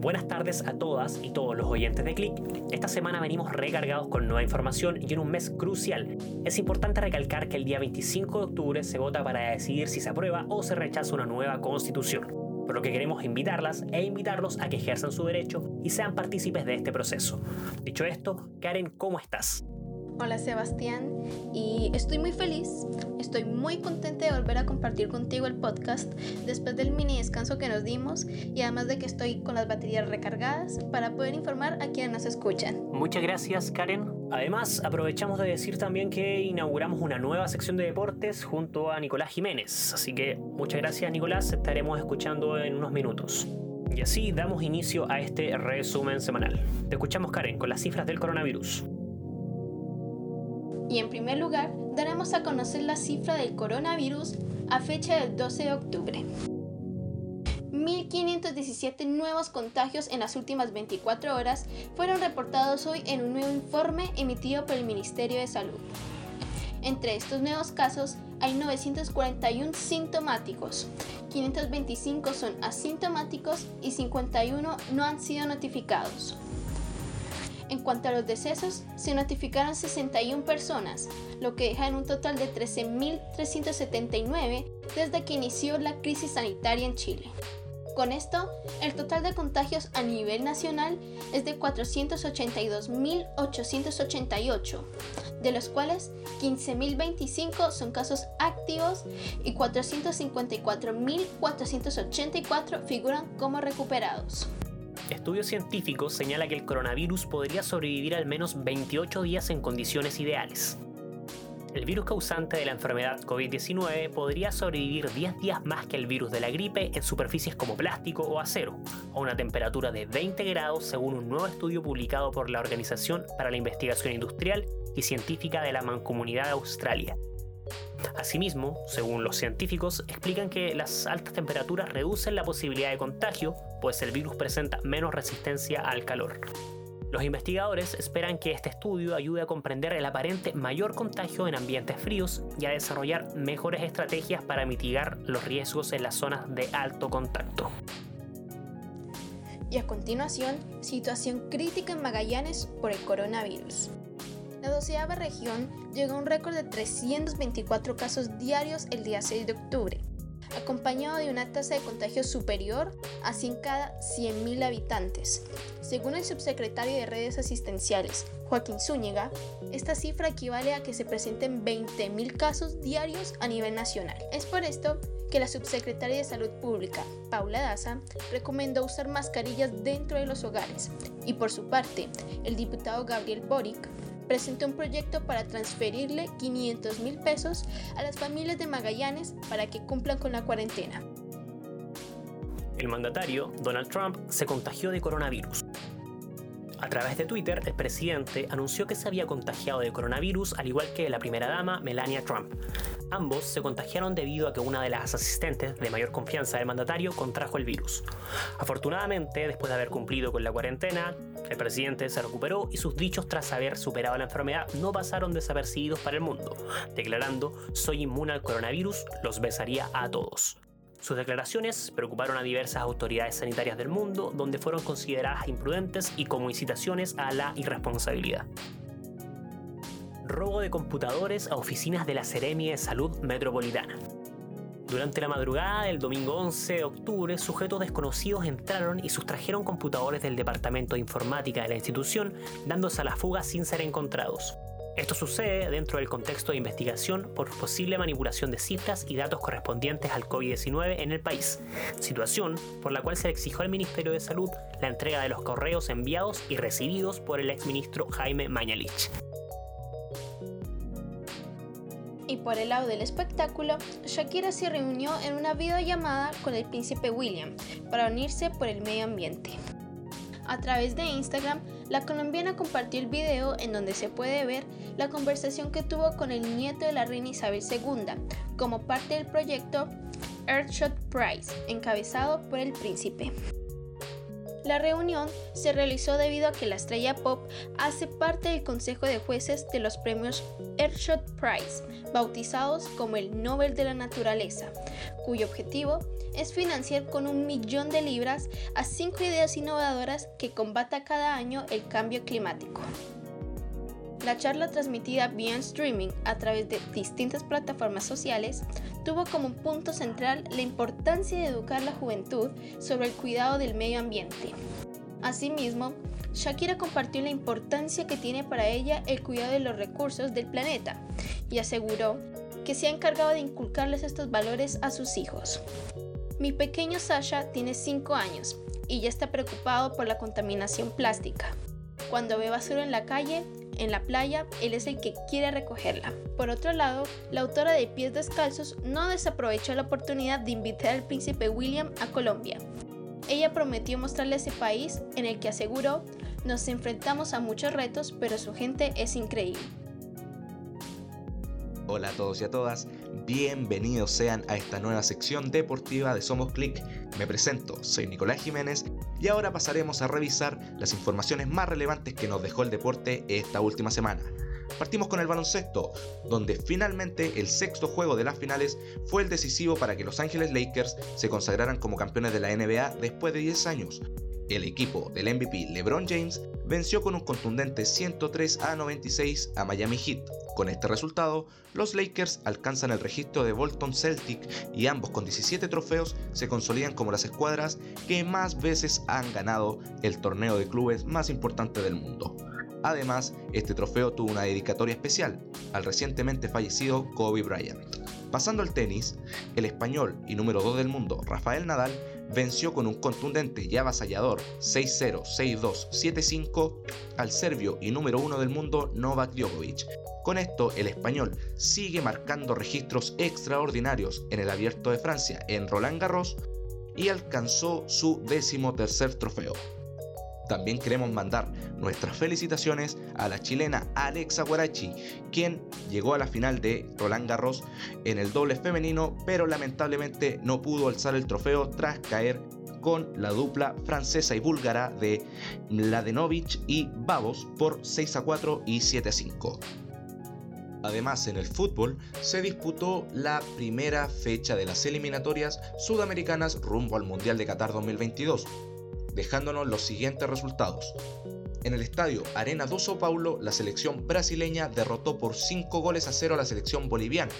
Buenas tardes a todas y todos los oyentes de Click. Esta semana venimos recargados con nueva información y en un mes crucial. Es importante recalcar que el día 25 de octubre se vota para decidir si se aprueba o se rechaza una nueva constitución. Por lo que queremos invitarlas e invitarlos a que ejerzan su derecho y sean partícipes de este proceso. Dicho esto, Karen, ¿cómo estás? Hola Sebastián y estoy muy feliz, estoy muy contenta de volver a compartir contigo el podcast después del mini descanso que nos dimos y además de que estoy con las baterías recargadas para poder informar a quienes nos escuchan. Muchas gracias Karen. Además aprovechamos de decir también que inauguramos una nueva sección de deportes junto a Nicolás Jiménez, así que muchas gracias Nicolás, estaremos escuchando en unos minutos. Y así damos inicio a este resumen semanal. Te escuchamos Karen con las cifras del coronavirus. Y en primer lugar, daremos a conocer la cifra del coronavirus a fecha del 12 de octubre. 1.517 nuevos contagios en las últimas 24 horas fueron reportados hoy en un nuevo informe emitido por el Ministerio de Salud. Entre estos nuevos casos hay 941 sintomáticos, 525 son asintomáticos y 51 no han sido notificados. En cuanto a los decesos, se notificaron 61 personas, lo que deja en un total de 13.379 desde que inició la crisis sanitaria en Chile. Con esto, el total de contagios a nivel nacional es de 482.888, de los cuales 15.025 son casos activos y 454.484 figuran como recuperados. Estudios científicos señalan que el coronavirus podría sobrevivir al menos 28 días en condiciones ideales. El virus causante de la enfermedad COVID-19 podría sobrevivir 10 días más que el virus de la gripe en superficies como plástico o acero, a una temperatura de 20 grados según un nuevo estudio publicado por la Organización para la Investigación Industrial y Científica de la Mancomunidad de Australia. Asimismo, según los científicos, explican que las altas temperaturas reducen la posibilidad de contagio, pues el virus presenta menos resistencia al calor. Los investigadores esperan que este estudio ayude a comprender el aparente mayor contagio en ambientes fríos y a desarrollar mejores estrategias para mitigar los riesgos en las zonas de alto contacto. Y a continuación, situación crítica en Magallanes por el coronavirus. La doceava región llegó a un récord de 324 casos diarios el día 6 de octubre, acompañado de una tasa de contagio superior a 100 cada 100.000 habitantes. Según el subsecretario de Redes Asistenciales, Joaquín Zúñiga, esta cifra equivale a que se presenten 20.000 casos diarios a nivel nacional. Es por esto que la subsecretaria de Salud Pública, Paula Daza, recomendó usar mascarillas dentro de los hogares. Y por su parte, el diputado Gabriel Boric presentó un proyecto para transferirle 500 mil pesos a las familias de Magallanes para que cumplan con la cuarentena. El mandatario, Donald Trump, se contagió de coronavirus. A través de Twitter, el presidente anunció que se había contagiado de coronavirus al igual que la primera dama, Melania Trump. Ambos se contagiaron debido a que una de las asistentes de mayor confianza del mandatario contrajo el virus. Afortunadamente, después de haber cumplido con la cuarentena, el presidente se recuperó y sus dichos tras haber superado la enfermedad no pasaron desapercibidos para el mundo, declarando soy inmune al coronavirus, los besaría a todos. Sus declaraciones preocuparon a diversas autoridades sanitarias del mundo, donde fueron consideradas imprudentes y como incitaciones a la irresponsabilidad. Robo de computadores a oficinas de la Seremia de Salud Metropolitana. Durante la madrugada del domingo 11 de octubre, sujetos desconocidos entraron y sustrajeron computadores del Departamento de Informática de la institución, dándose a la fuga sin ser encontrados. Esto sucede dentro del contexto de investigación por posible manipulación de cifras y datos correspondientes al COVID-19 en el país, situación por la cual se exigió al Ministerio de Salud la entrega de los correos enviados y recibidos por el exministro Jaime Mañalich. Y por el lado del espectáculo, Shakira se reunió en una videollamada con el príncipe William para unirse por el medio ambiente. A través de Instagram, la colombiana compartió el video en donde se puede ver la conversación que tuvo con el nieto de la reina Isabel II como parte del proyecto Earthshot Prize, encabezado por el príncipe. La reunión se realizó debido a que la estrella pop hace parte del Consejo de Jueces de los premios Earthshot Prize, bautizados como el Nobel de la Naturaleza, cuyo objetivo es financiar con un millón de libras a cinco ideas innovadoras que combata cada año el cambio climático. La charla transmitida vía streaming a través de distintas plataformas sociales tuvo como punto central la importancia de educar la juventud sobre el cuidado del medio ambiente. Asimismo, Shakira compartió la importancia que tiene para ella el cuidado de los recursos del planeta y aseguró que se ha encargado de inculcarles estos valores a sus hijos. Mi pequeño Sasha tiene 5 años y ya está preocupado por la contaminación plástica. Cuando ve basura en la calle, en la playa, él es el que quiere recogerla. Por otro lado, la autora de Pies Descalzos no desaprovechó la oportunidad de invitar al príncipe William a Colombia. Ella prometió mostrarle ese país en el que aseguró, nos enfrentamos a muchos retos, pero su gente es increíble. Hola a todos y a todas, bienvenidos sean a esta nueva sección deportiva de Somos Click. Me presento, soy Nicolás Jiménez y ahora pasaremos a revisar las informaciones más relevantes que nos dejó el deporte esta última semana. Partimos con el baloncesto, donde finalmente el sexto juego de las finales fue el decisivo para que Los Ángeles Lakers se consagraran como campeones de la NBA después de 10 años. El equipo del MVP LeBron James venció con un contundente 103 a 96 a Miami Heat. Con este resultado, los Lakers alcanzan el registro de Bolton Celtic y ambos con 17 trofeos se consolidan como las escuadras que más veces han ganado el torneo de clubes más importante del mundo. Además, este trofeo tuvo una dedicatoria especial al recientemente fallecido Kobe Bryant. Pasando al tenis, el español y número 2 del mundo, Rafael Nadal, venció con un contundente y avasallador 6-0, 6-2, 7-5 al serbio y número 1 del mundo Novak Djokovic. Con esto, el español sigue marcando registros extraordinarios en el Abierto de Francia en Roland Garros y alcanzó su décimo tercer trofeo. También queremos mandar nuestras felicitaciones a la chilena Alexa Guarachi, quien llegó a la final de Roland Garros en el doble femenino, pero lamentablemente no pudo alzar el trofeo tras caer con la dupla francesa y búlgara de Mladenovic y Babos por 6 a 4 y 7 a 5. Además, en el fútbol se disputó la primera fecha de las eliminatorias sudamericanas rumbo al Mundial de Qatar 2022, dejándonos los siguientes resultados. En el estadio Arena do São Paulo, la selección brasileña derrotó por 5 goles a 0 a la selección boliviana.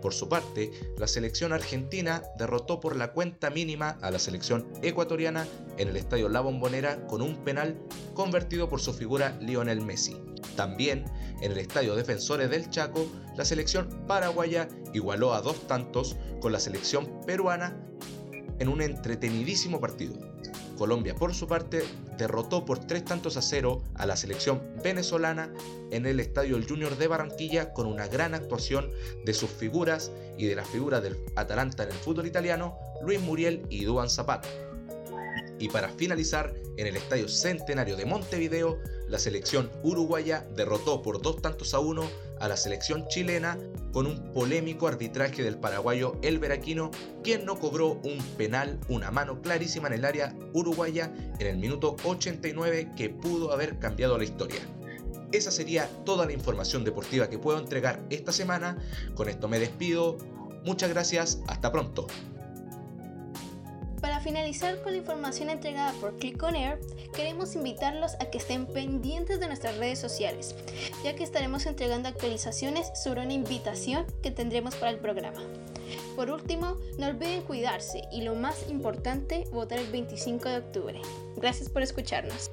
Por su parte, la selección argentina derrotó por la cuenta mínima a la selección ecuatoriana en el estadio La Bombonera con un penal convertido por su figura Lionel Messi. También, en el estadio Defensores del Chaco, la selección paraguaya igualó a dos tantos con la selección peruana en un entretenidísimo partido. Colombia, por su parte, derrotó por tres tantos a cero a la selección venezolana en el Estadio El Junior de Barranquilla con una gran actuación de sus figuras y de la figura del Atalanta en el fútbol italiano, Luis Muriel y Duan Zapata. Y para finalizar, en el Estadio Centenario de Montevideo, la selección uruguaya derrotó por dos tantos a uno a la selección chilena con un polémico arbitraje del paraguayo El Veraquino, quien no cobró un penal, una mano clarísima en el área uruguaya en el minuto 89 que pudo haber cambiado la historia. Esa sería toda la información deportiva que puedo entregar esta semana. Con esto me despido. Muchas gracias, hasta pronto. Para finalizar con la información entregada por Click on Air, queremos invitarlos a que estén pendientes de nuestras redes sociales, ya que estaremos entregando actualizaciones sobre una invitación que tendremos para el programa. Por último, no olviden cuidarse y lo más importante, votar el 25 de octubre. Gracias por escucharnos.